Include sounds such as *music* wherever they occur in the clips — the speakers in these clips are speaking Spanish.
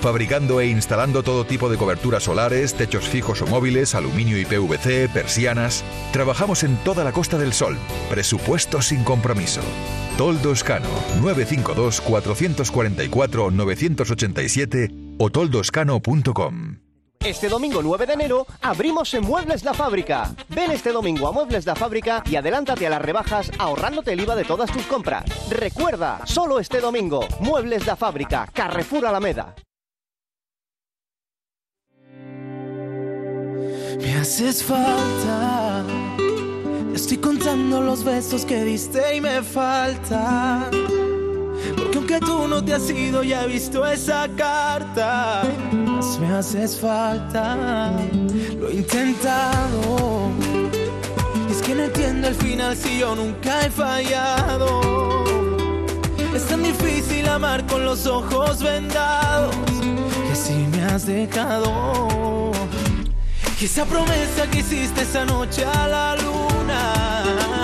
fabricando e instalando todo tipo de coberturas solares, techos fijos o móviles, aluminio y PVC, persianas. Trabajamos en toda la Costa del Sol. Presupuesto sin compromiso. Toldoscano 952 444 987 o toldoscano.com. Este domingo 9 de enero abrimos en Muebles La Fábrica. Ven este domingo a Muebles La Fábrica y adelántate a las rebajas ahorrándote el IVA de todas tus compras. Recuerda, solo este domingo, Muebles La Fábrica, Carrefour Alameda. Me haces falta. Estoy contando los besos que diste y me falta. Porque aunque tú no te has ido, ya he visto esa carta. Más me haces falta. Lo he intentado. Y es que no entiendo el final si yo nunca he fallado. Es tan difícil amar con los ojos vendados. Que si me has dejado. Y esa promesa que hiciste esa noche a la luna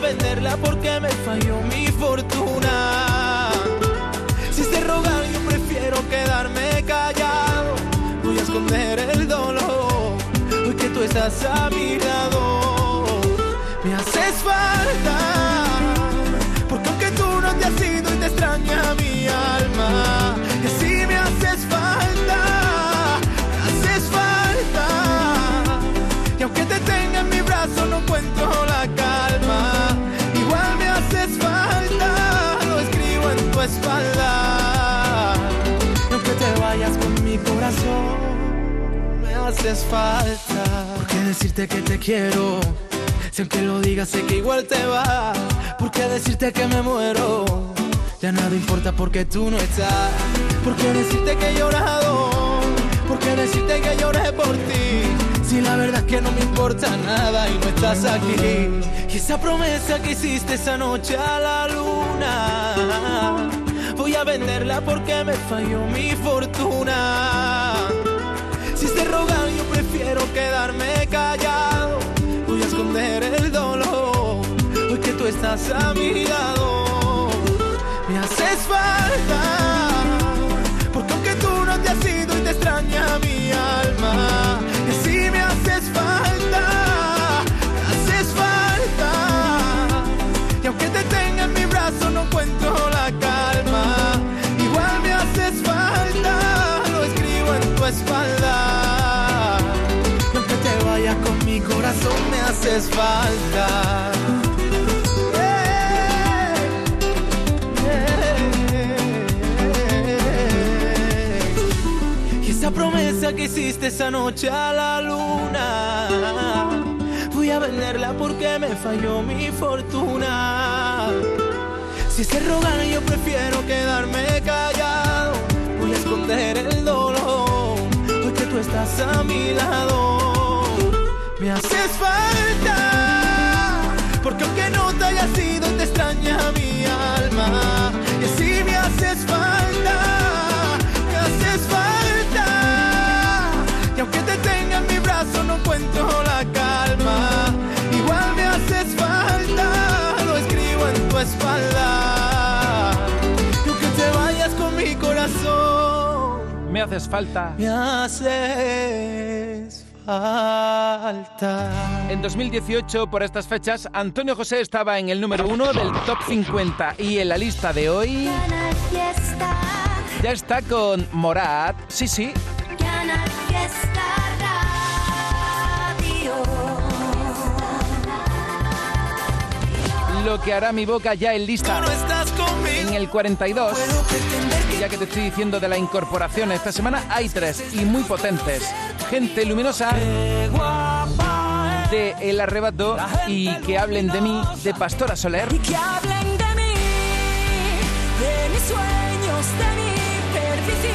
venderla porque me falló mi fortuna. Si se rogar, yo prefiero quedarme callado. Voy a esconder el dolor, hoy que tú estás a mi lado. Me haces falta, haces falta. ¿Por qué decirte que te quiero? Si aunque lo digas, sé que igual te va. ¿Por qué decirte que me muero? Ya nada importa porque tú no estás. ¿Por qué decirte que he llorado? ¿Por qué decirte que lloré por ti? Si la verdad es que no me importa nada y no estás aquí. Y esa promesa que hiciste esa noche a la luna, voy a venderla porque me falló mi fortuna. Si se rogan, prefiero quedarme callado. Voy a esconder el dolor, hoy que tú estás a mi lado. Me haces falta, porque aunque tú no te has ido y te extraña mi alma, haces falta. Y esa promesa que hiciste esa noche a la luna, voy a venderla porque me falló mi fortuna. Si se rogan, yo prefiero quedarme callado. Voy a esconder el dolor, hoy que tú estás a mi lado. Me haces falta, porque aunque no te hayas ido, te extraña mi alma. Y así me haces falta, me haces falta. Y aunque te tenga en mi brazo, no encuentro la calma. Igual me haces falta, lo escribo en tu espalda. Y aunque te vayas con mi corazón, Me haces falta. me haces falta. En 2018, por estas fechas, Antonio José estaba en el número uno del top 50 y en la lista de hoy ya está con Morat. Sí, sí, lo que hará mi boca ya en lista no estás conmigo. en el 42. Puedo pretender que Ya que te estoy diciendo de la incorporación esta semana, hay tres y muy potentes. Gente luminosa de El Arrebato y que hablen de mí, de Pastora Soler. y que hablen de mí, de mis sueños, de mi perdición.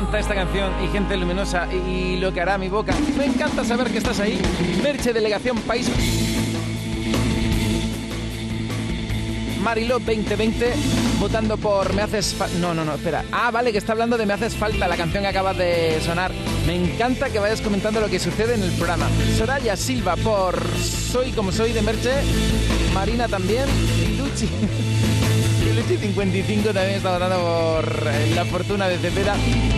Encanta esta canción y gente luminosa y lo que hará mi boca. Me encanta saber que estás ahí. Merche Delegación País. Mariló 2020 votando por Me haces fa- no no no espera ah vale que está hablando de Me haces falta la canción que acaba de sonar me encanta que vayas comentando lo que sucede en el programa Soraya Silva por Soy como soy de Merche Marina también Luchi Luchi 55 también está votando por eh, La Fortuna de Cepeda.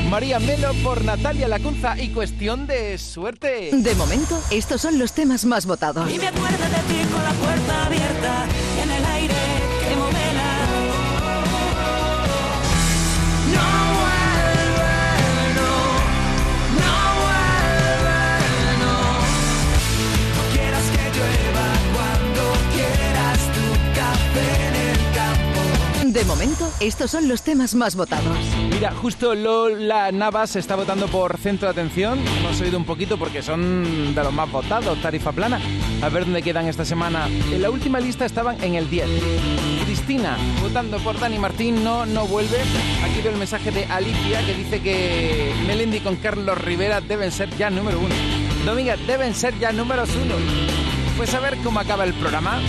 María Melo por Natalia Lacunza y Cuestión de Suerte. De momento, estos son los temas más votados. Y me acuerdo de ti con la puerta abierta De momento, estos son los temas más votados. Mira, justo Lola Navas está votando por Centro de Atención. Hemos oído un poquito porque son de los más votados, tarifa plana. A ver dónde quedan esta semana. En la última lista estaban en el 10. Cristina, votando por Dani Martín, no, no vuelve. Aquí veo el mensaje de Alicia que dice que Melendi con Carlos Rivera deben ser ya número uno. Dominga, deben ser ya números uno. Pues a ver cómo acaba el programa.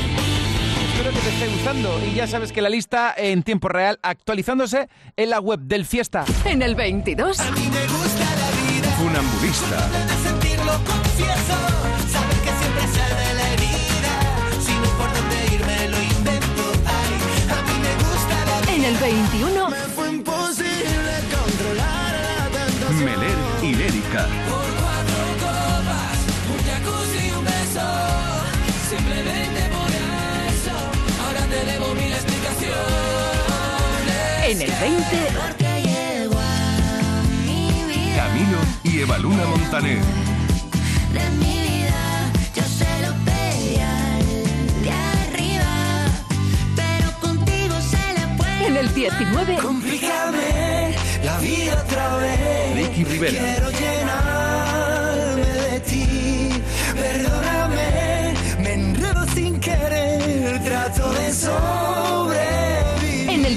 Espero que te esté gustando y ya sabes que la lista en tiempo real actualizándose en la web del Fiesta. En el 22, A mí me gusta la vida, Funambulista. de sentirlo confieso, saber que siempre sale de la herida, si no por dónde irme lo invento, ay, a mí me gusta la vida. en el 21, Me fue imposible controlar la tentación. Meler y Lérica. En el 20, Porque llegó a mi vida, Camilo y Evaluna Montaner. de mi vida. Yo se lo pedí al de arriba, pero contigo se le puede. en el 19, Complícame la vida otra vez. Ricky Rivera. Quiero llenarme de ti. Perdóname, me enredo sin querer. Trato de sobrevivir.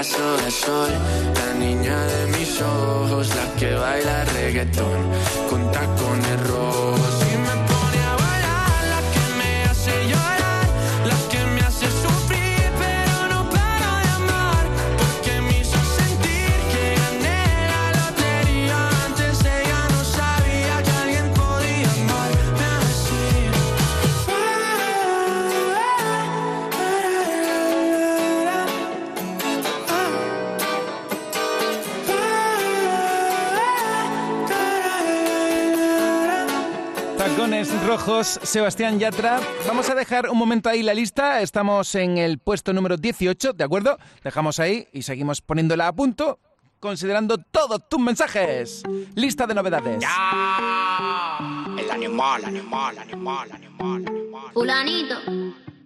pedazo de sol, la niña de mis ojos, la que baila reggaetón con tacones Rojos, Sebastián Yatra. Vamos a dejar un momento ahí la lista. Estamos en el puesto número 18, ¿de acuerdo? Dejamos ahí y seguimos poniéndola a punto, considerando todos tus mensajes. Lista de novedades. El animal, animal, animal, animal, animal. Fulanito.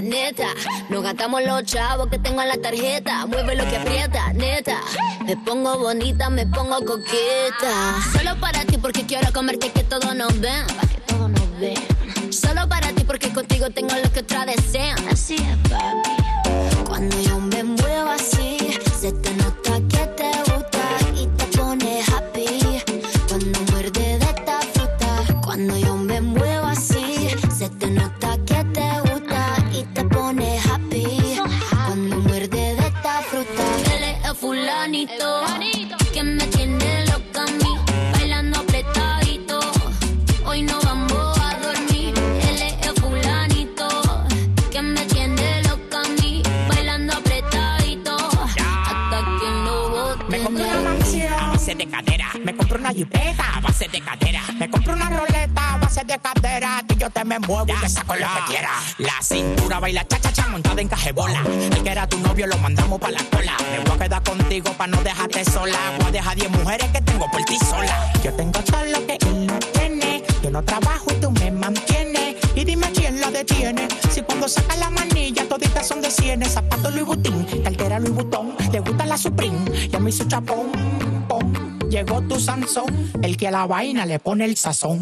Neta. Nos gastamos los chavos que tengo en la tarjeta. Mueve lo que aprieta, neta. Me pongo bonita, me pongo coqueta. Solo para ti porque quiero comerte que todos nos ven. Que. Solo para ti porque contigo tengo lo que otras desean. Así es, papi. Cuando yo me muevo así, se te el fulanito. De cadera. Me compré una jipeta a base de cadera. Me compré una roleta a base de cadera. Que yo te me muevo y te saco lo que quiera. La cintura baila cha cha cha montada en cajebola. El que era tu novio lo mandamos pa' la cola. Me voy a quedar contigo pa' no dejarte sola. Voy a dejar 10 mujeres que tengo por ti sola. Yo tengo todo lo que él no tiene. Yo no trabajo y tú me mantienes. Y dime quién lo detiene. Si cuando saca la manilla toditas son de cienes. Zapatos Louis Vuitton, cartera Louis Vuitton. Le gusta la Supreme, ya me hizo chapón. pom. Llegó tu Sansón, el que a la vaina le pone el sazón.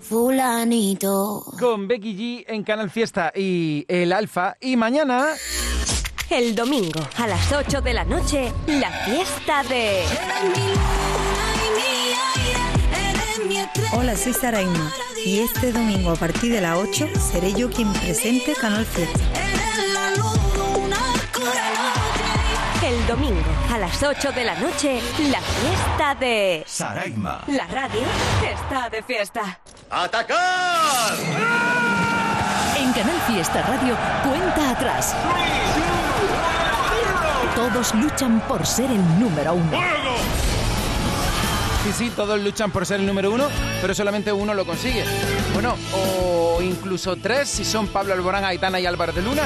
Fulanito. Con Becky G en Canal Fiesta y El Alfa. Y mañana... El domingo a las 8 de la noche, la fiesta de... Hola, soy Saraima y este domingo a partir de las 8 seré yo quien presente Canal Fiesta. El domingo a las 8 de la noche, la fiesta de... Saraima. La radio está de fiesta. ¡Atacar! En Canal Fiesta Radio, cuenta atrás. Todos luchan por ser el número uno. Sí, sí, todos luchan por ser el número uno, pero solamente uno lo consigue. Bueno, o incluso tres si son Pablo Alborán, Aitana y Álvaro de Luna.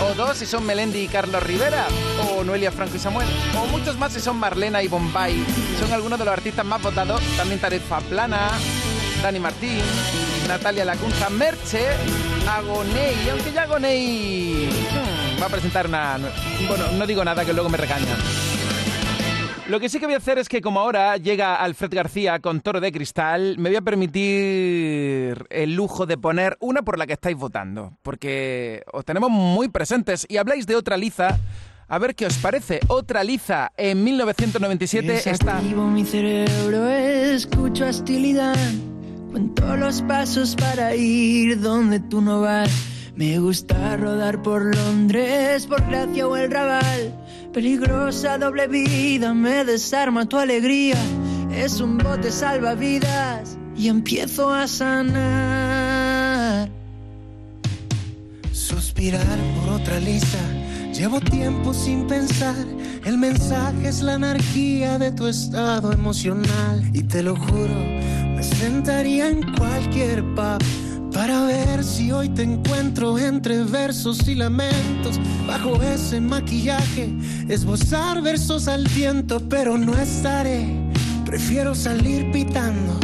O dos si son Melendi y Carlos Rivera. O Noelia Franco y Samuel. O muchos más si son Marlena y Bombay. Son algunos de los artistas más votados. También Tarifa Plana, Dani Martín, Natalia Lacunza, Merche, Agoney. Aunque ya Agoney hmm, va a presentar una... Bueno, no digo nada que luego me regañan. Lo que sí que voy a hacer es que como ahora llega Alfred García con Toro de Cristal, me voy a permitir el lujo de poner una por la que estáis votando, porque os tenemos muy presentes y habláis de otra liza. A ver qué os parece. Otra liza en 1997 está... Mi cerebro, escucho hostilidad. Cuento los pasos para ir donde tú no vas. Me gusta rodar por Londres, por Gracia o el Raval. Peligrosa doble vida, me desarma tu alegría. Es un bote salvavidas y empiezo a sanar. Suspirar por otra lisa. Llevo tiempo sin pensar. El mensaje es la anarquía de tu estado emocional. Y te lo juro, me sentaría en cualquier pub para ver si hoy te encuentro entre versos y lamentos. Bajo ese maquillaje, esbozar versos al viento, pero no estaré. Prefiero salir pitando,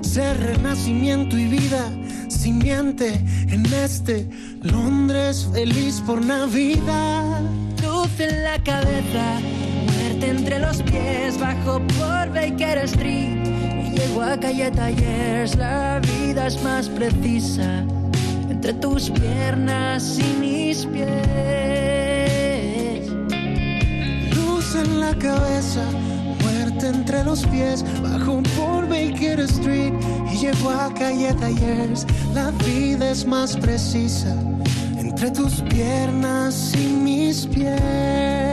ser renacimiento y vida. Simiente en este Londres feliz por Navidad. Luz en la cabeza, muerte entre los pies, bajo por Baker Street. Y llego a calle Talleres, la vida es más precisa. Entre tus piernas y mis pies. Luz en la cabeza, muerte entre los pies, bajo por Baker Street y llego a calle Talleres. La vida es más precisa entre tus piernas y mis pies.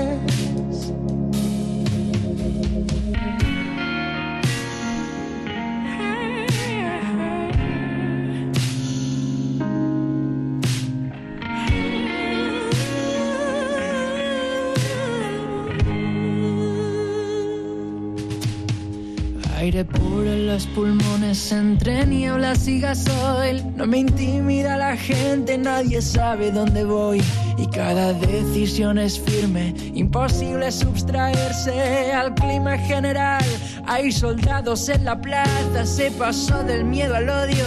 Los pulmones entre nieblas y gasoil. No me intimida la gente, nadie sabe dónde voy. Y cada decisión es firme, imposible sustraerse al clima general. Hay soldados en la plaza, se pasó del miedo al odio.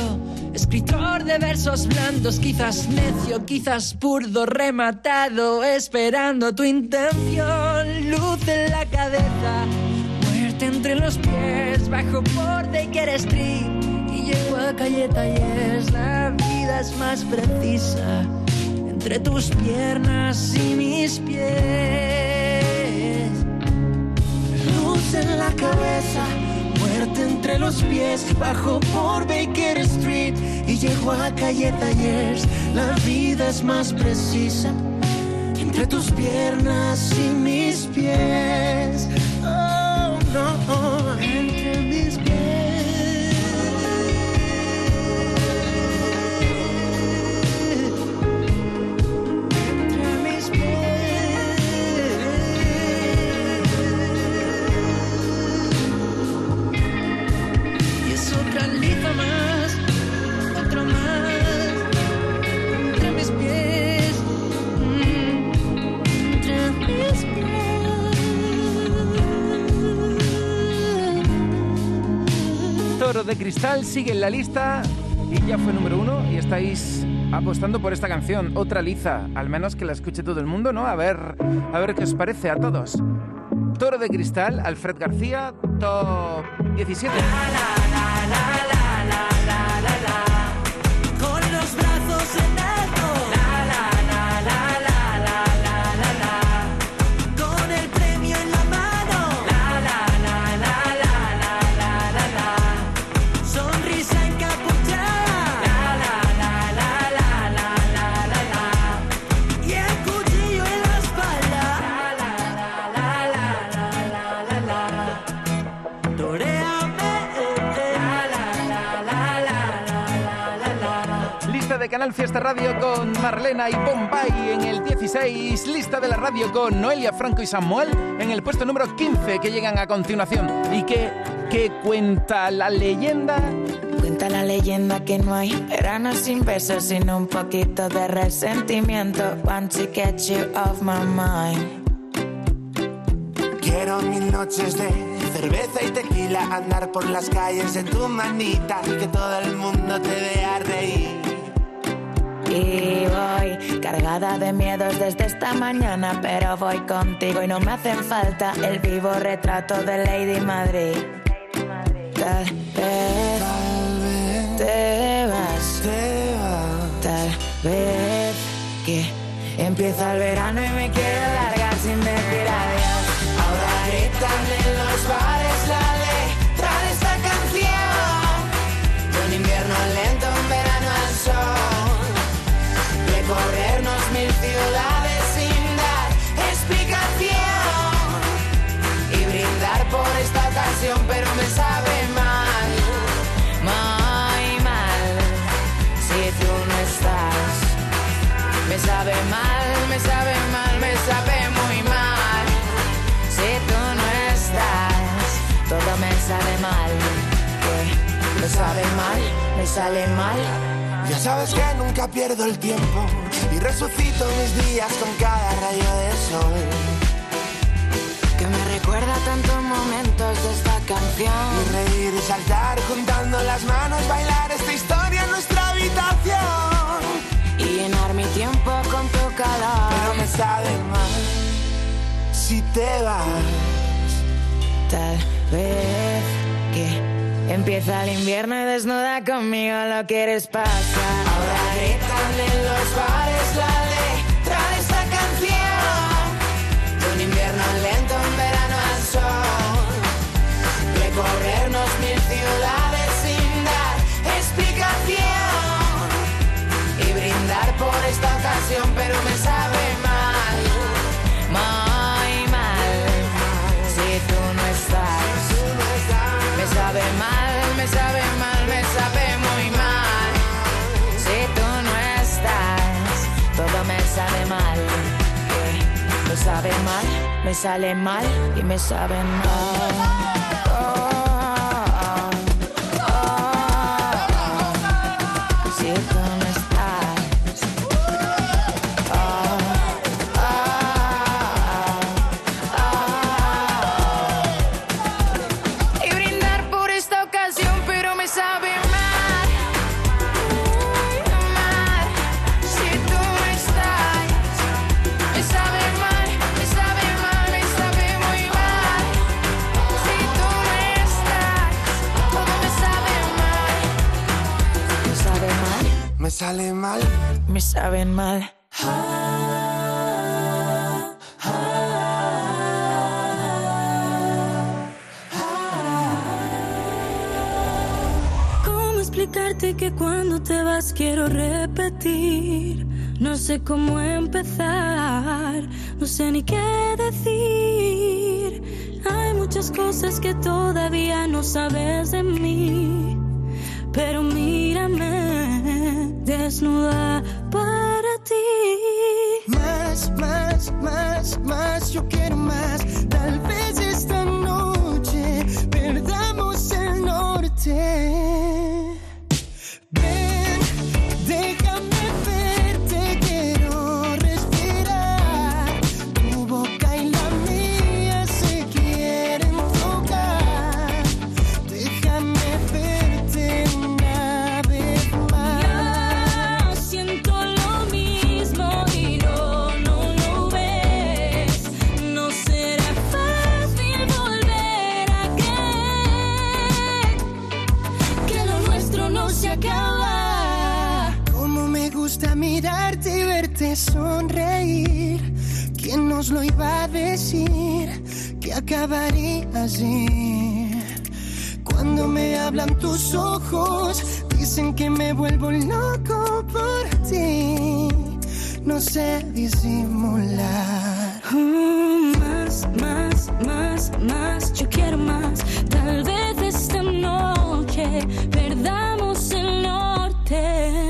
Escritor de versos blandos, quizás necio, quizás burdo, rematado, esperando tu intención. Luz en la cabeza, bajo por Baker Street y llego a calle Talleres. La vida es más precisa entre tus piernas y mis pies. Luz en la cabeza, muerte entre los pies, bajo por Baker Street y llego a calle Talleres. La vida es más precisa entre tus piernas y mis pies. Oh, no, de Cristal sigue en la lista y ya fue número uno y estáis apostando por esta canción, otra liza, al menos que la escuche todo el mundo, ¿no? A ver, a ver qué os parece a todos. Toro de Cristal, Alfred García, top 17. Con Canal Fiesta Radio con Marlena y Bombay en el 16. Lista de la radio con Noelia Franco y Samuel en el puesto número 15 que llegan a continuación. ¿Y qué, qué cuenta la leyenda? Cuenta la leyenda que no hay verano sin besos, sino un poquito de resentimiento. Want to get you off my mind. Quiero mil noches de cerveza y tequila, andar por las calles en tu manita, que todo el mundo te vea reír. Y voy cargada de miedos desde esta mañana, pero voy contigo y no me hacen falta el vivo retrato de Lady Madrid. Tal vez te vas, tal vez que empieza el verano y me quiero largar Me sabe mal, me sale mal. Ya sabes que nunca pierdo el tiempo y resucito mis días con cada rayo de sol. Que me recuerda tantos momentos de esta canción. Y reír y saltar juntando las manos, bailar esta historia en nuestra habitación. Y llenar mi tiempo con tu calor. Pero me sabe mal si te vas. Tal vez que empieza el invierno y desnuda conmigo lo quieres pasar. Ahora gritan en los bares la letra de esta canción. Un invierno lento, un verano al sol. Recorrernos mil ciudades sin dar explicación. Y brindar por esta ocasión, pero me sabe me sale mal y me sabe mal. Que cuando te vas quiero repetir? No sé cómo empezar, no sé ni qué decir. Hay muchas cosas que todavía no sabes de mí, pero mírame desnuda Que acabaría así. Cuando me hablan tus ojos, dicen que me vuelvo loco por ti. No sé disimular. Mm, más, más, más, más, yo quiero más. Tal vez esta noche perdamos el norte.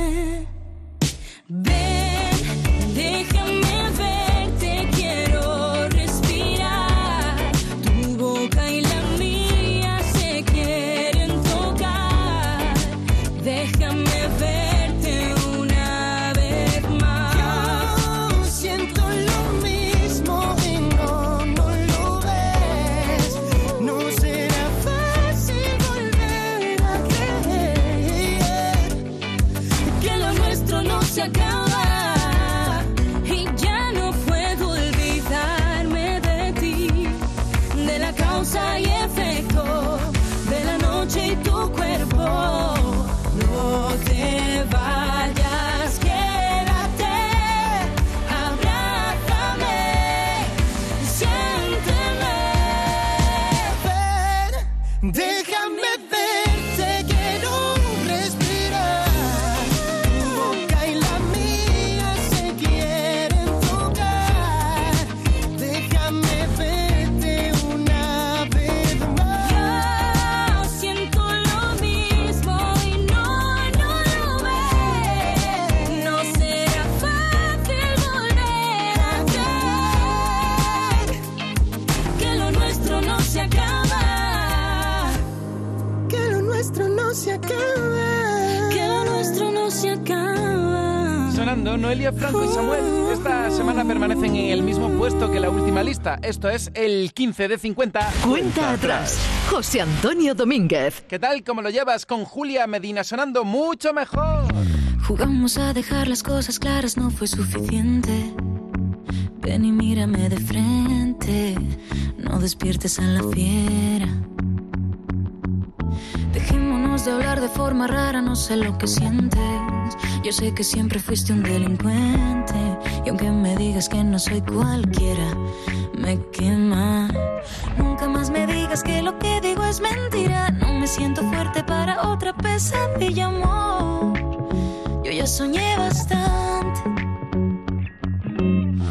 Sonando Noelia Franco y Samuel. Esta semana permanecen en el mismo puesto que la última lista. Esto es el 15 de 50. Cuenta atrás. José Antonio Domínguez. ¿Qué tal? ¿Cómo lo llevas con Julia Medina sonando mucho mejor? Jugamos a dejar las cosas claras, no fue suficiente. Ven y mírame de frente, no despiertes a la fiera. Dejémonos de hablar de forma rara, no sé lo que sientes. Yo sé que siempre fuiste un delincuente. Y aunque me digas que no soy cualquiera, me quema. Nunca más me digas que lo que digo es mentira. No me siento fuerte para otra pesadilla, amor. Yo ya soñé bastante.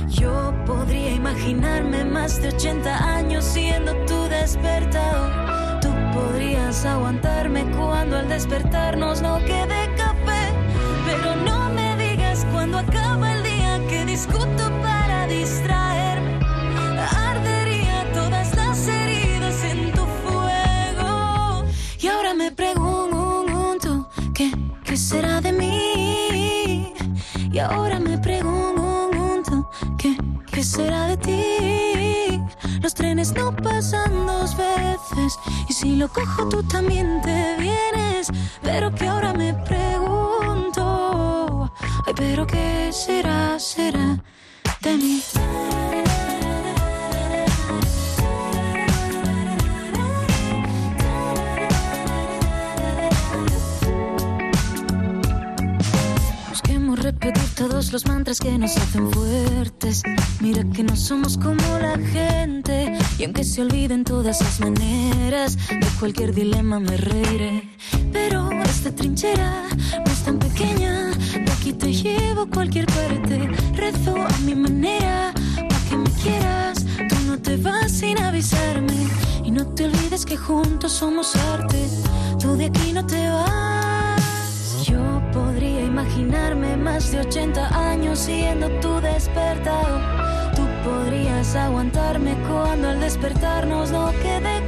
Yo podría imaginarme más de 80 años siendo tu despertador. Tú podrías aguantarme cuando al despertarnos no quede. No me digas cuando acaba el día que discuto para distraerme. Ardería todas las heridas en tu fuego. Y ahora me pregunto, ¿qué, qué será de mí? Y ahora me pregunto, ¿qué, qué será de ti? Los trenes no pasan dos veces y si lo cojo tú también te vienes. Pero que ahora me pregunto, ay, pero qué será, será de mí. Busquemos repetir todos los mantras que nos hacen fuertes. Mira que no somos como la gente. Y aunque se olviden todas las maneras, de cualquier dilema me reiré. Pero esta trinchera no es tan pequeña. Aquí te llevo a cualquier parte. Rezo a mi manera, pa' que me quieras. Tú no te vas sin avisarme. Y no te olvides que juntos somos arte. Tú de aquí no te vas. Yo podría imaginarme más de 80 años siendo tu despertador. Tú podrías aguantarme cuando al despertarnos no quede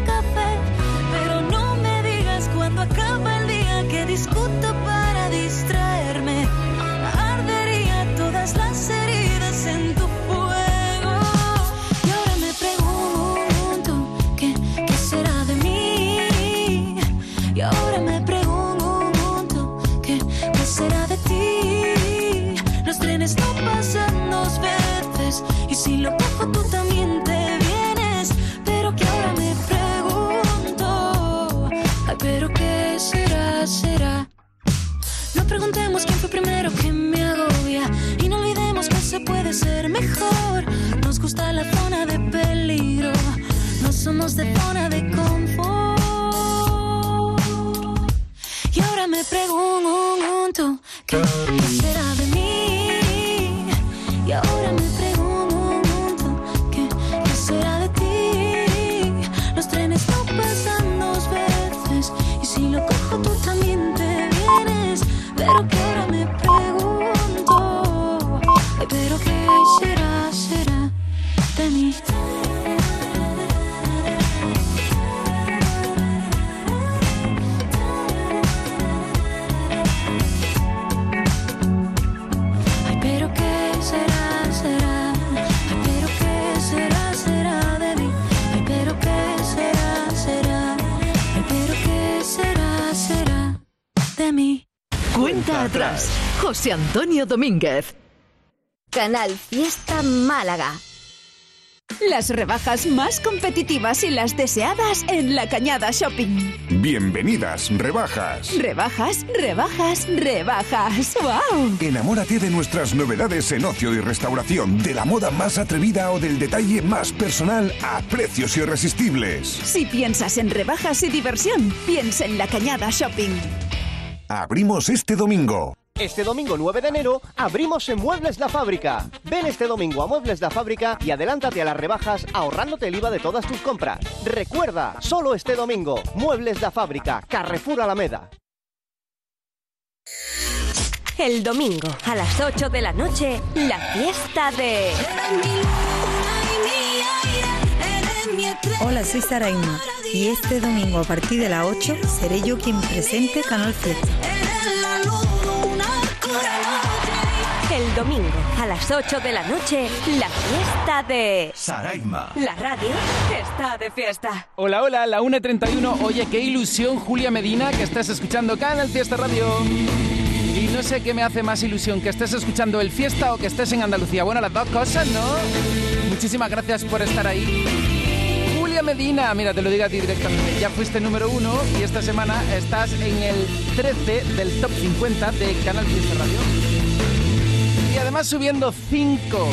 ser mejor. Nos gusta la zona de peligro, no somos de zona de confort. Y ahora me pregunto, ¿qué, José Antonio Domínguez. Canal Fiesta Málaga. Las rebajas más competitivas y las deseadas en La Cañada Shopping. Bienvenidas, rebajas. Rebajas, rebajas, rebajas. ¡Wow! Enamórate de nuestras novedades en ocio y restauración, de la moda más atrevida o del detalle más personal a precios irresistibles. Si piensas en rebajas y diversión, piensa en La Cañada Shopping. Abrimos este domingo. Este domingo 9 de enero abrimos en Muebles La Fábrica. Ven este domingo a Muebles La Fábrica y adelántate a las rebajas ahorrándote el IVA de todas tus compras. Recuerda, solo este domingo, Muebles La Fábrica, Carrefour Alameda. El domingo a las 8 de la noche, la fiesta de... Hola, soy Saraima y este domingo a partir de las 8 seré yo quien presente Canal Fiesta. El domingo a las 8 de la noche, la fiesta de... Saraima. La radio está de fiesta. Hola, hola, la 1.31. Oye, qué ilusión, Julia Medina, que estés escuchando Canal Fiesta Radio. Y no sé qué me hace más ilusión, que estés escuchando el Fiesta o que estés en Andalucía. Bueno, las dos cosas, ¿no? Muchísimas gracias por estar ahí. Medina, mira, te lo digo a ti directamente. Ya fuiste número uno y esta semana estás en el 13 del top 50 de Canal Fiesta Radio. Y además subiendo 5.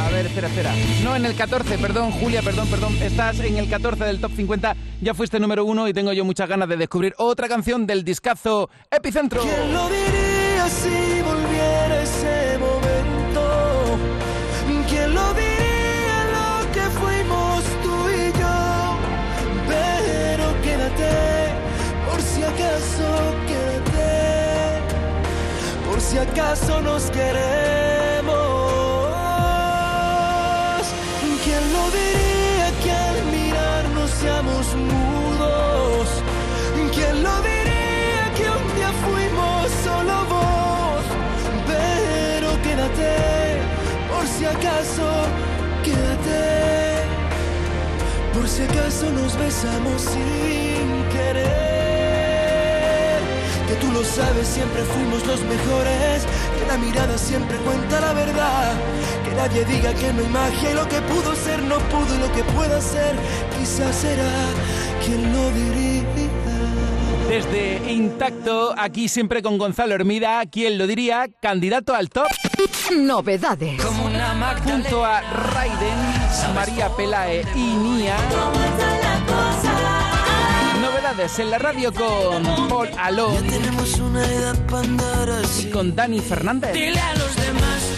A ver, espera, espera. No, en el 14, perdón, Julia, perdón, perdón. Estás en el 14 del top 50. Ya fuiste número uno y tengo yo muchas ganas de descubrir otra canción del discazo Epicentro. ¿Quién lo diría si acaso nos queremos. ¿Quién lo diría que al mirarnos seamos mudos? ¿Quién lo diría que un día fuimos solo voz? Pero quédate, por si acaso, quédate. Por si acaso nos besamos sin querer. Que tú lo sabes, siempre fuimos los mejores. Que la mirada siempre cuenta la verdad. Que nadie diga que no hay magia y lo que pudo ser no pudo y lo que pueda ser quizás será. ¿Quién lo diría? Desde Intacto, aquí siempre con Gonzalo Hermida, quien lo diría, candidato al top. Novedades. Junto a Raiden, María Pelae y Nia. En la radio con Paul así. y con Dani Fernández. Dile a los demás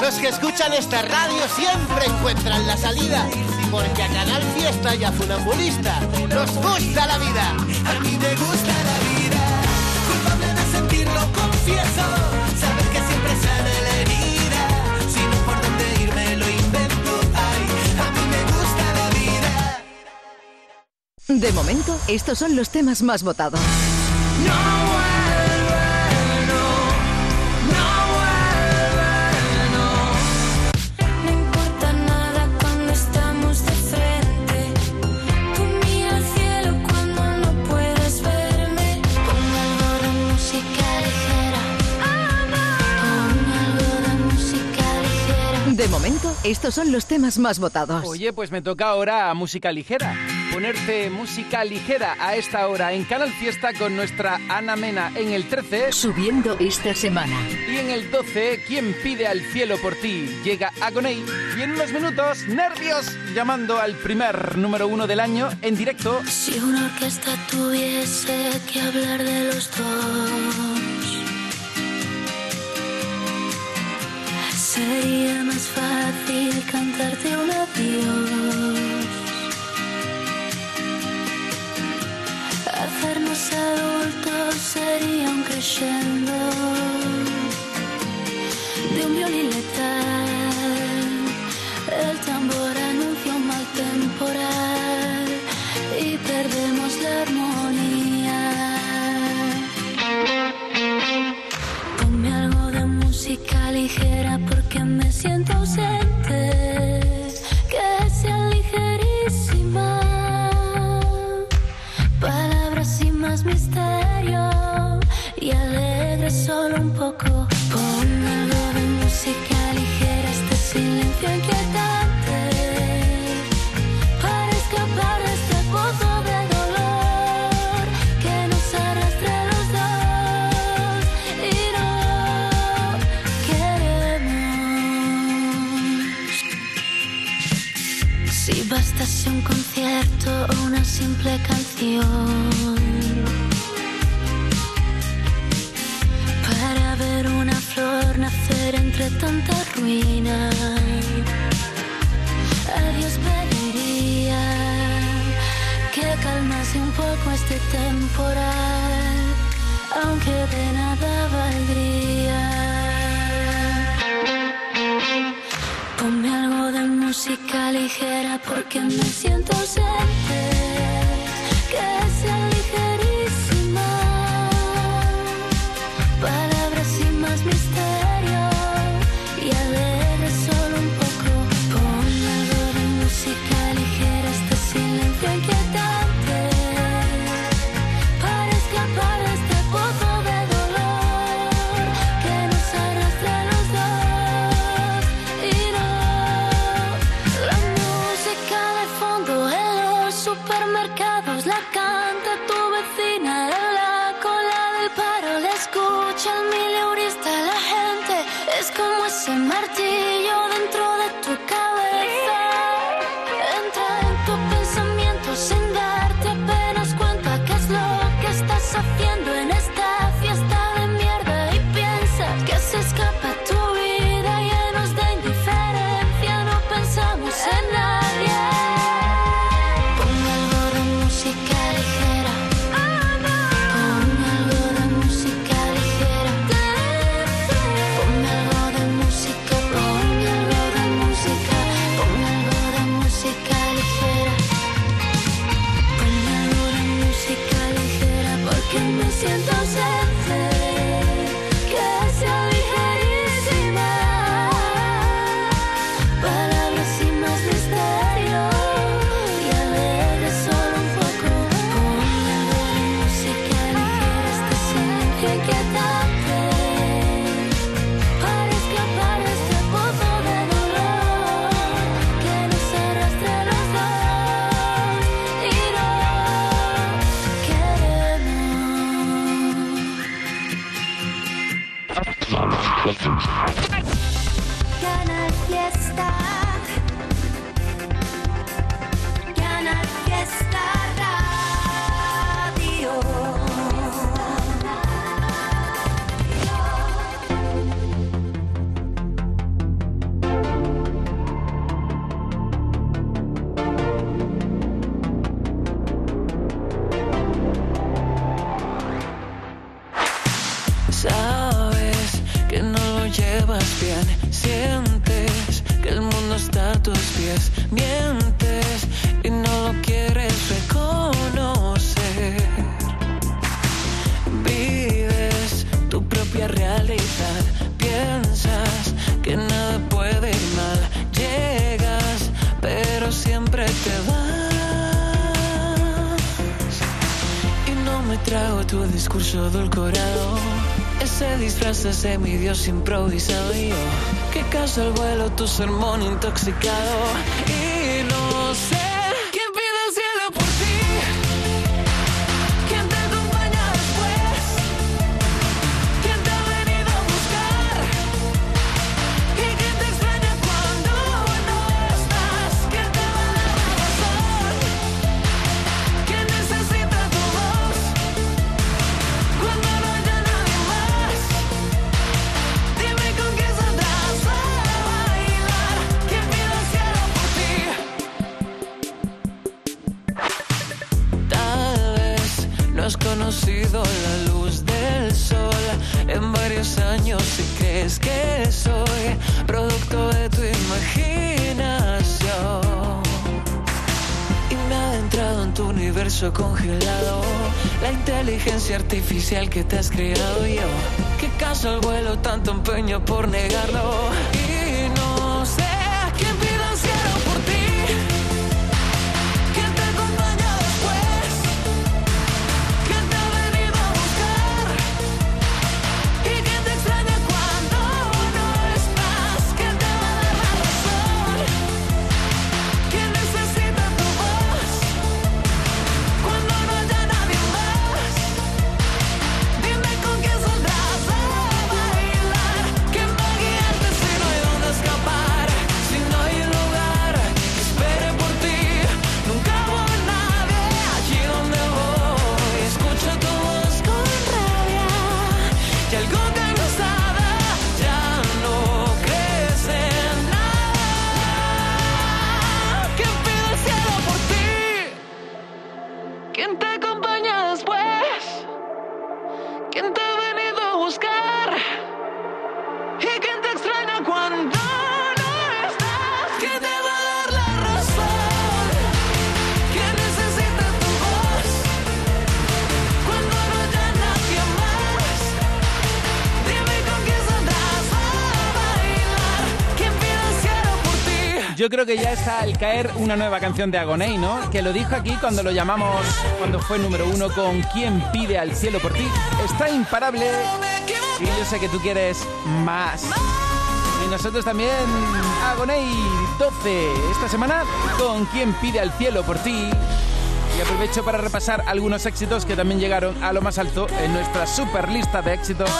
Los que escuchan esta radio siempre encuentran la salida, porque a Canal Fiesta y a Funambulista nos gusta la vida. A mí me gusta la vida, culpable de sentirlo, confieso. Saber que siempre sale la herida, si no por dónde irme lo invento. Ay, a mí me gusta la vida. De momento, estos son los temas más votados. No estos son los temas más votados. Oye, pues me toca ahora música ligera. Ponerte música ligera a esta hora en Canal Fiesta con nuestra Ana Mena en el 13. Subiendo esta semana. Y en el 12, ¿Quién pide al cielo por ti? Llega Agoney. Y en unos minutos, Nervios, llamando al primer número uno del año en directo. Si una orquesta tuviese que hablar de los dos, sermón intoxicado. Que ya está al caer una nueva canción de Agoney, ¿no? Que lo dijo aquí cuando lo llamamos, cuando fue número uno con ¿Quién pide al cielo por ti? Está imparable y yo sé que tú quieres más. Y nosotros también, Agoney 12, esta semana con ¿Quién pide al cielo por ti? Y aprovecho para repasar algunos éxitos que también llegaron a lo más alto en nuestra super lista de éxitos.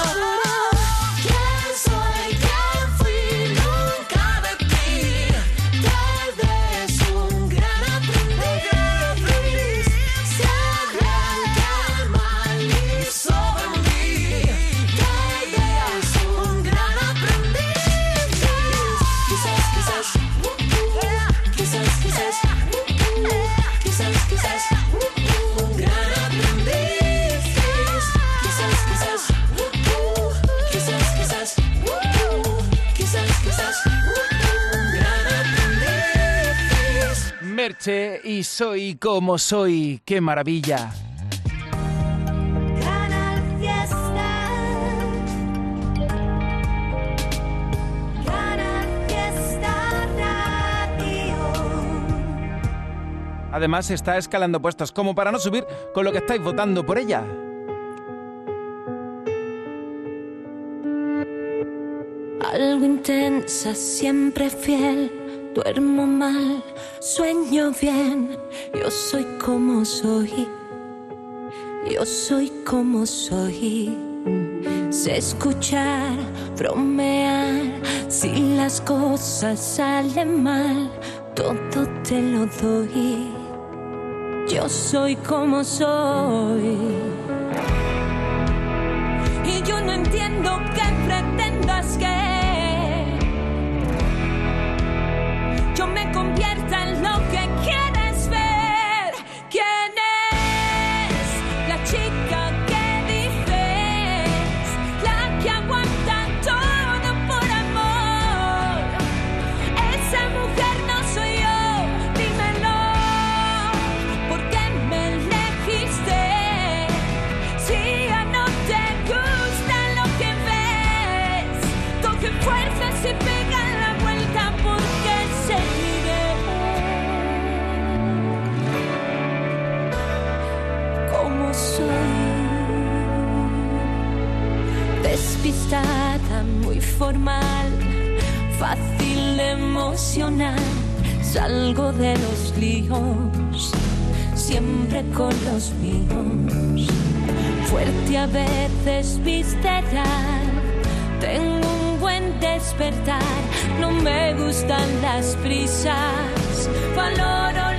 Soy como soy, qué maravilla. Canal Fiesta. Canal Fiesta Radio. Además está escalando puestos, como para no subir con lo que estáis votando por ella. Algo intensa, siempre fiel. Duermo mal, sueño bien. Yo soy como soy. Yo soy como soy. Sé escuchar, bromear. Si las cosas salen mal, todo te lo doy. Yo soy como soy. Y yo no entiendo qué pretendas que yo me convierta en lo que quieres Formal, fácil de emocionar. Salgo de los líos, siempre con los míos fuerte a veces visceral. Tengo un buen despertar, no me gustan las prisas, valoro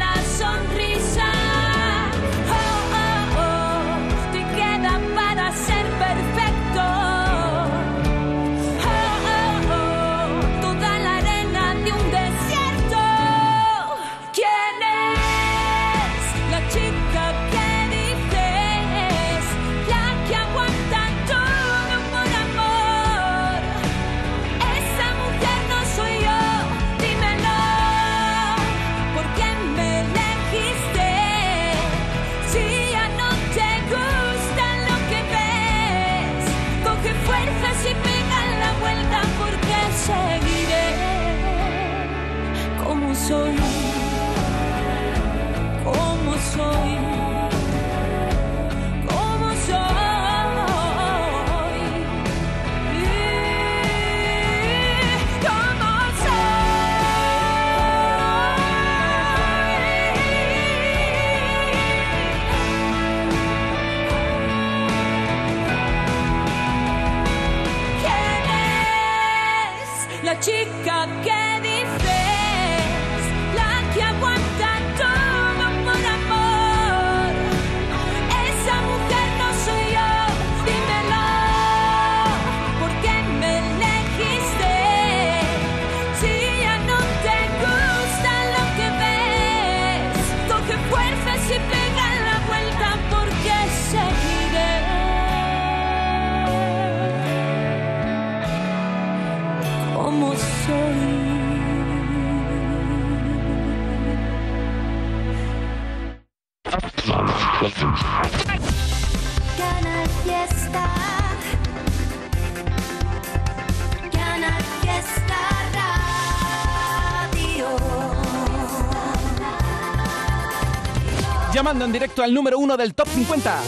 directo al número uno del Top 50.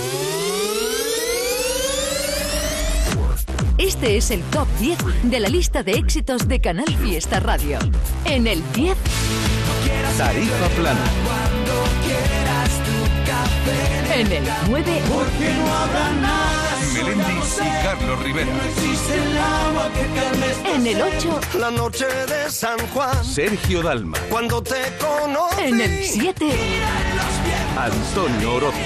Este es el top 10 de la lista de éxitos de Canal Fiesta Radio. En el 10, Tarifa plana. en el 9, Porque no habrá nada. Melendis y Carlos Rivera. En el 8, La noche de San Juan, Sergio Dalma. cuando te conocí. en el 7, Antonio Orozco.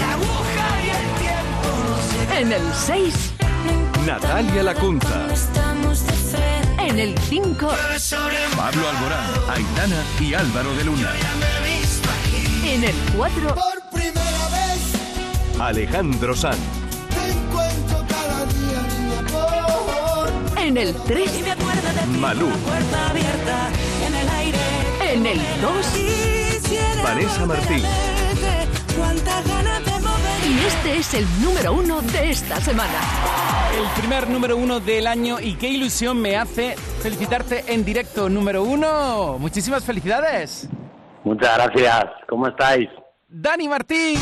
la aguja y el tiempo. en el 6, Natalia Lacunza. En el 5, Pablo Alborán. Aitana y Álvaro de Luna. en el 4, Por primera vez Alejandro Sanz. te encuentro cada día, niña, por en el 3, Y me acuerdo de ti, Malú. puerta abierta en el aire. en el 2 Quisiera Vanessa Martín. y este es el número 1 de esta semana. El primer número uno del año y qué ilusión me hace felicitarte en directo número uno. Muchísimas felicidades. Muchas gracias. ¿Cómo estáis? Dani Martín.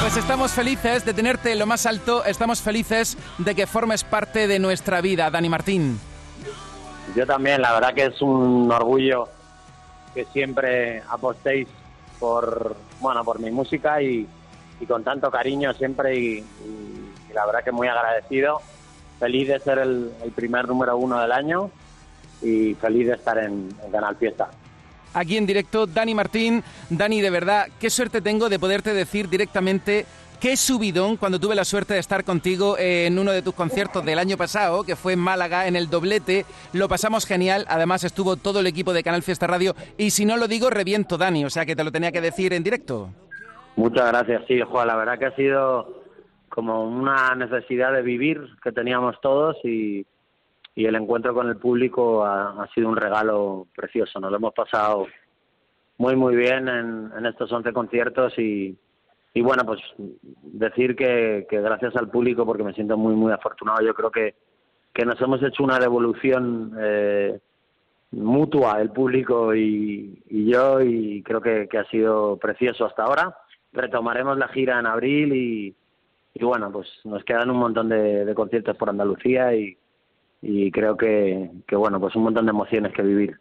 Pues estamos felices de tenerte en lo más alto, estamos felices de que formes parte de nuestra vida, Dani Martín. Yo también, la verdad que es un orgullo que siempre apostéis por, bueno, por mi música y, con tanto cariño siempre y, la verdad que muy agradecido. Feliz de ser el, el primer número uno del año y feliz de estar en, en Canal Fiesta. Aquí en directo, Dani Martín. Dani, de verdad, qué suerte tengo de poderte decir directamente qué subidón cuando tuve la suerte de estar contigo en uno de tus conciertos del año pasado, que fue en Málaga, en el doblete. Lo pasamos genial. Además, estuvo todo el equipo de Canal Fiesta Radio. Y si no lo digo, reviento, Dani. O sea que te lo tenía que decir en directo. Muchas gracias, sí, Juan. La verdad que ha sido como una necesidad de vivir que teníamos todos y, el encuentro con el público ha, sido un regalo precioso. Nos lo hemos pasado muy, muy bien en, en estos 11 conciertos y, y bueno, pues decir que, que gracias al público, porque me siento muy, muy afortunado, yo creo que, que nos hemos hecho una devolución eh, mutua, el público y, yo, y creo que, que ha sido precioso hasta ahora. Retomaremos la gira en abril y, y bueno, pues nos quedan un montón de, de conciertos por Andalucía y, y creo que, que bueno, pues un montón de emociones que vivir.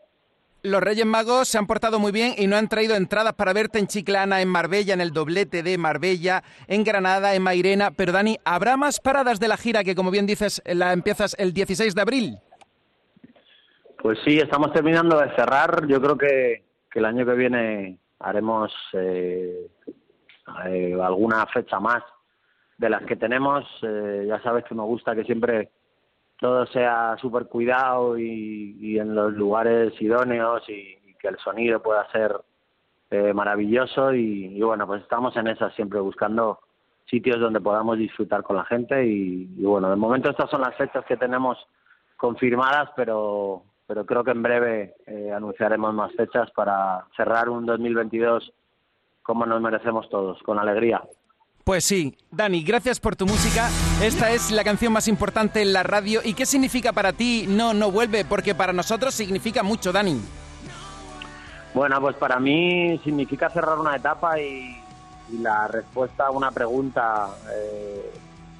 Los Reyes Magos se han portado muy bien y no han traído entradas para verte en Chiclana, en Marbella, en el doblete de Marbella, en Granada, en Mairena. Pero Dani, ¿habrá más paradas de la gira que, como bien dices, la empiezas el 16 de abril? Pues sí, estamos terminando de cerrar. Yo creo que, el año que viene haremos eh, eh, alguna fecha más de las que tenemos. Eh, ya sabes que me gusta que siempre todo sea súper cuidado y, en los lugares idóneos y, que el sonido pueda ser eh, maravilloso y, bueno, pues estamos en esas siempre buscando sitios donde podamos disfrutar con la gente y, y bueno, de momento estas son las fechas que tenemos confirmadas, pero pero creo que en breve eh, anunciaremos más fechas para cerrar un 2022 como nos merecemos todos, con alegría. Pues sí, Dani, gracias por tu música. Esta es la canción más importante en la radio. ¿Y qué significa para ti No, no vuelve? Porque para nosotros significa mucho, Dani. Bueno, pues para mí significa cerrar una etapa y, la respuesta a una pregunta eh,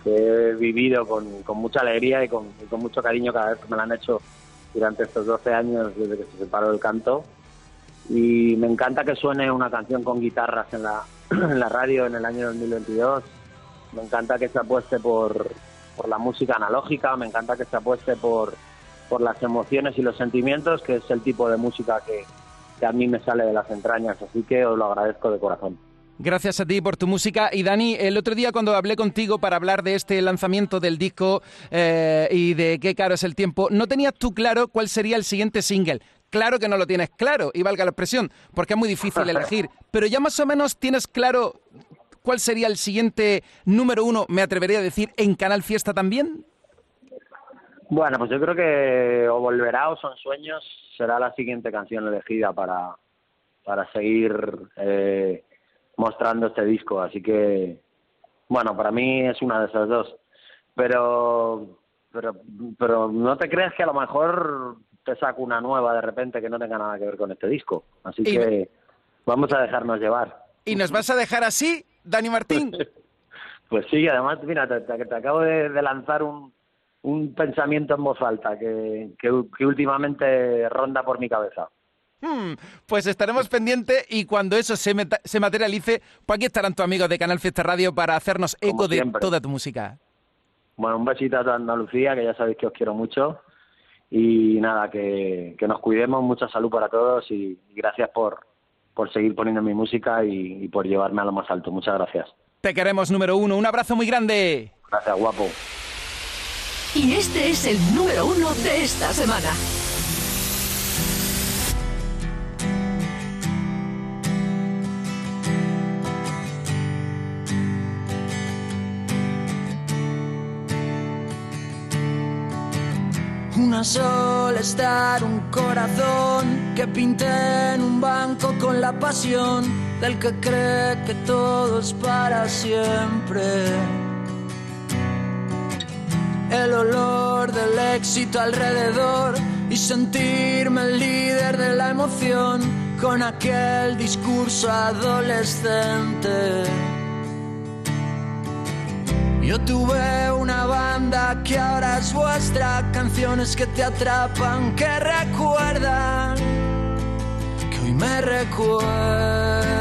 que he vivido con, con mucha alegría y con, con mucho cariño cada vez que me la han hecho durante estos 12 años desde que se separó el canto. Y me encanta que suene una canción con guitarras en la, en la radio en el año 2022. Me encanta que se apueste por, por la música analógica, me encanta que se apueste por, por las emociones y los sentimientos, que es el tipo de música que, que a mí me sale de las entrañas. Así que os lo agradezco de corazón. Gracias a ti por tu música. Y Dani, el otro día cuando hablé contigo para hablar de este lanzamiento del disco eh, y de qué caro es el tiempo, no tenías tú claro cuál sería el siguiente single. Claro que no lo tienes claro, y valga la expresión, porque es muy difícil elegir. *laughs* Pero ya más o menos tienes claro cuál sería el siguiente número uno, me atrevería a decir, en Canal Fiesta también. Bueno, pues yo creo que O Volverá o Son Sueños será la siguiente canción elegida para, para seguir eh, mostrando este disco. Así que, bueno, para mí es una de esas dos. Pero, pero, pero no te creas que a lo mejor te saco una nueva de repente que no tenga nada que ver con este disco. Así Y- que vamos a dejarnos llevar. ¿Y nos vas a dejar así, Dani Martín? *laughs* Pues sí, además, mira, te, te- te acabo de, de lanzar un, un pensamiento en voz alta que, que, que últimamente ronda por mi cabeza. Hmm, pues estaremos pendientes y cuando eso se, meta- se materialice, pues aquí estarán tus amigos de Canal Fiesta Radio para hacernos eco de toda tu música. Bueno, un besito a toda Andalucía, que ya sabéis que os quiero mucho. Y nada, que, que nos cuidemos, mucha salud para todos y, gracias por, por seguir poniendo mi música y, y por llevarme a lo más alto. Muchas gracias. Te queremos número uno. Un abrazo muy grande. Gracias, guapo. Y este es el número uno de esta semana. Una sola estar, un corazón que pinté en un banco con la pasión del que cree que todo es para siempre. El olor del éxito alrededor y sentirme el líder de la emoción con aquel discurso adolescente. Yo tuve una banda que ahora es vuestra, canciones que te atrapan, que recuerdan, que hoy me recuerdan.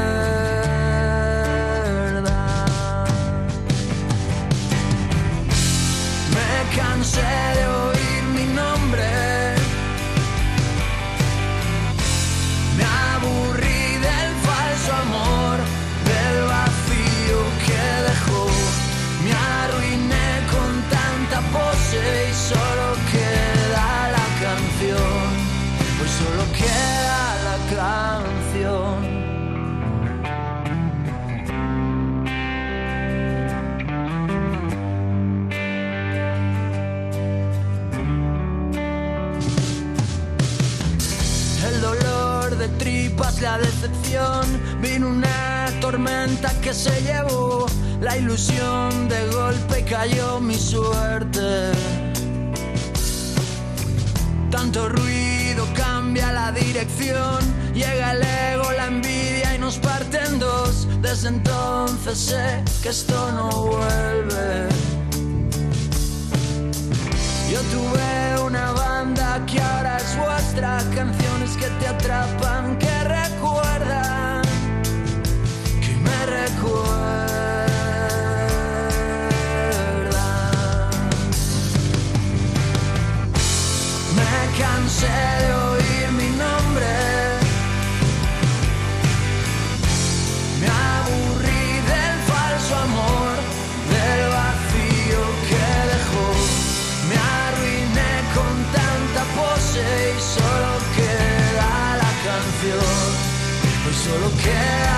Tanto ruido cambia la dirección, llega el ego, la envidia y nos parte en dos. Desde entonces sé que esto no vuelve. Yo tuve una banda que ahora es vuestra, canciones que te atrapan, que recuerdan, que me recuerdan. De oír mi nombre, me aburrí del falso amor, del vacío que dejó. Me arruiné con tanta pose y solo queda la canción. Hoy solo queda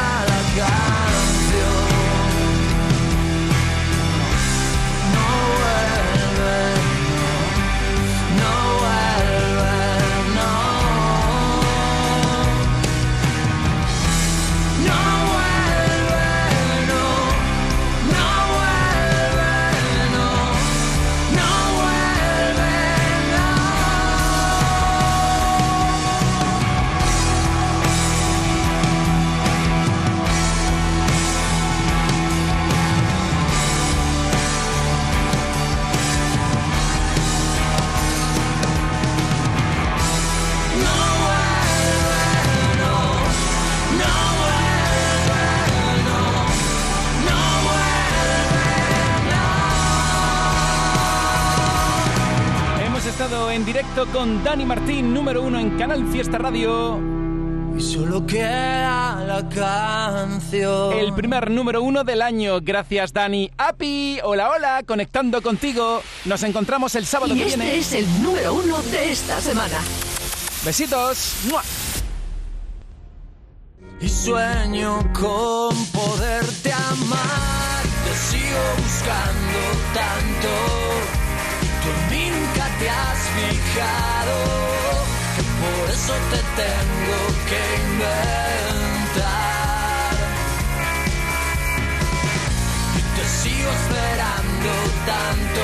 directo con Dani Martín, número uno en Canal Fiesta Radio. Y solo queda la canción. El primer número uno del año. Gracias, Dani. Api, hola, hola, conectando contigo. Nos encontramos el sábado Y que este viene. es el número uno de esta semana. Besitos. ¡Mua! Y sueño con poderte amar. Te sigo buscando tanto. Tú en mí nunca te has fijado. Que por eso te tengo que inventar. Y te sigo esperando tanto.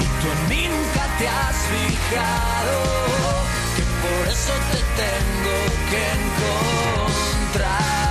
Y tú en mí nunca te has fijado. Que por eso te tengo que encontrar.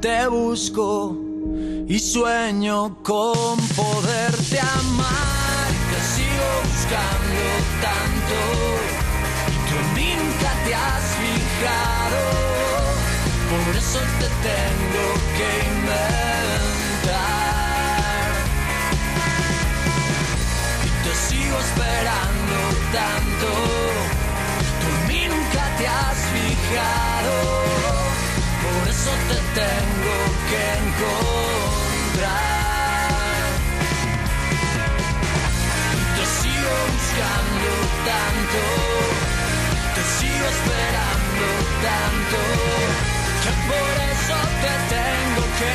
Te busco y sueño con poderte amar. Te sigo buscando tanto y tú en mí nunca te has fijado. Por eso te tengo que inventar. Y te sigo esperando tanto. Tú en mí nunca te has fijado. Por eso te tengo que encontrar. Te sigo buscando tanto. Te sigo esperando tanto. Que por eso te tengo que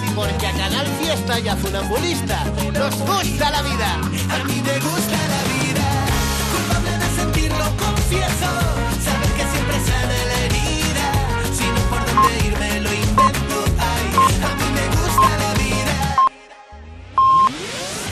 porque a Canal Fiesta y a Funambulista nos gusta la vida. A mí me gusta la vida, culpable de sentirlo, confieso. Saber que siempre sale la herida, si no por dónde irme lo invito.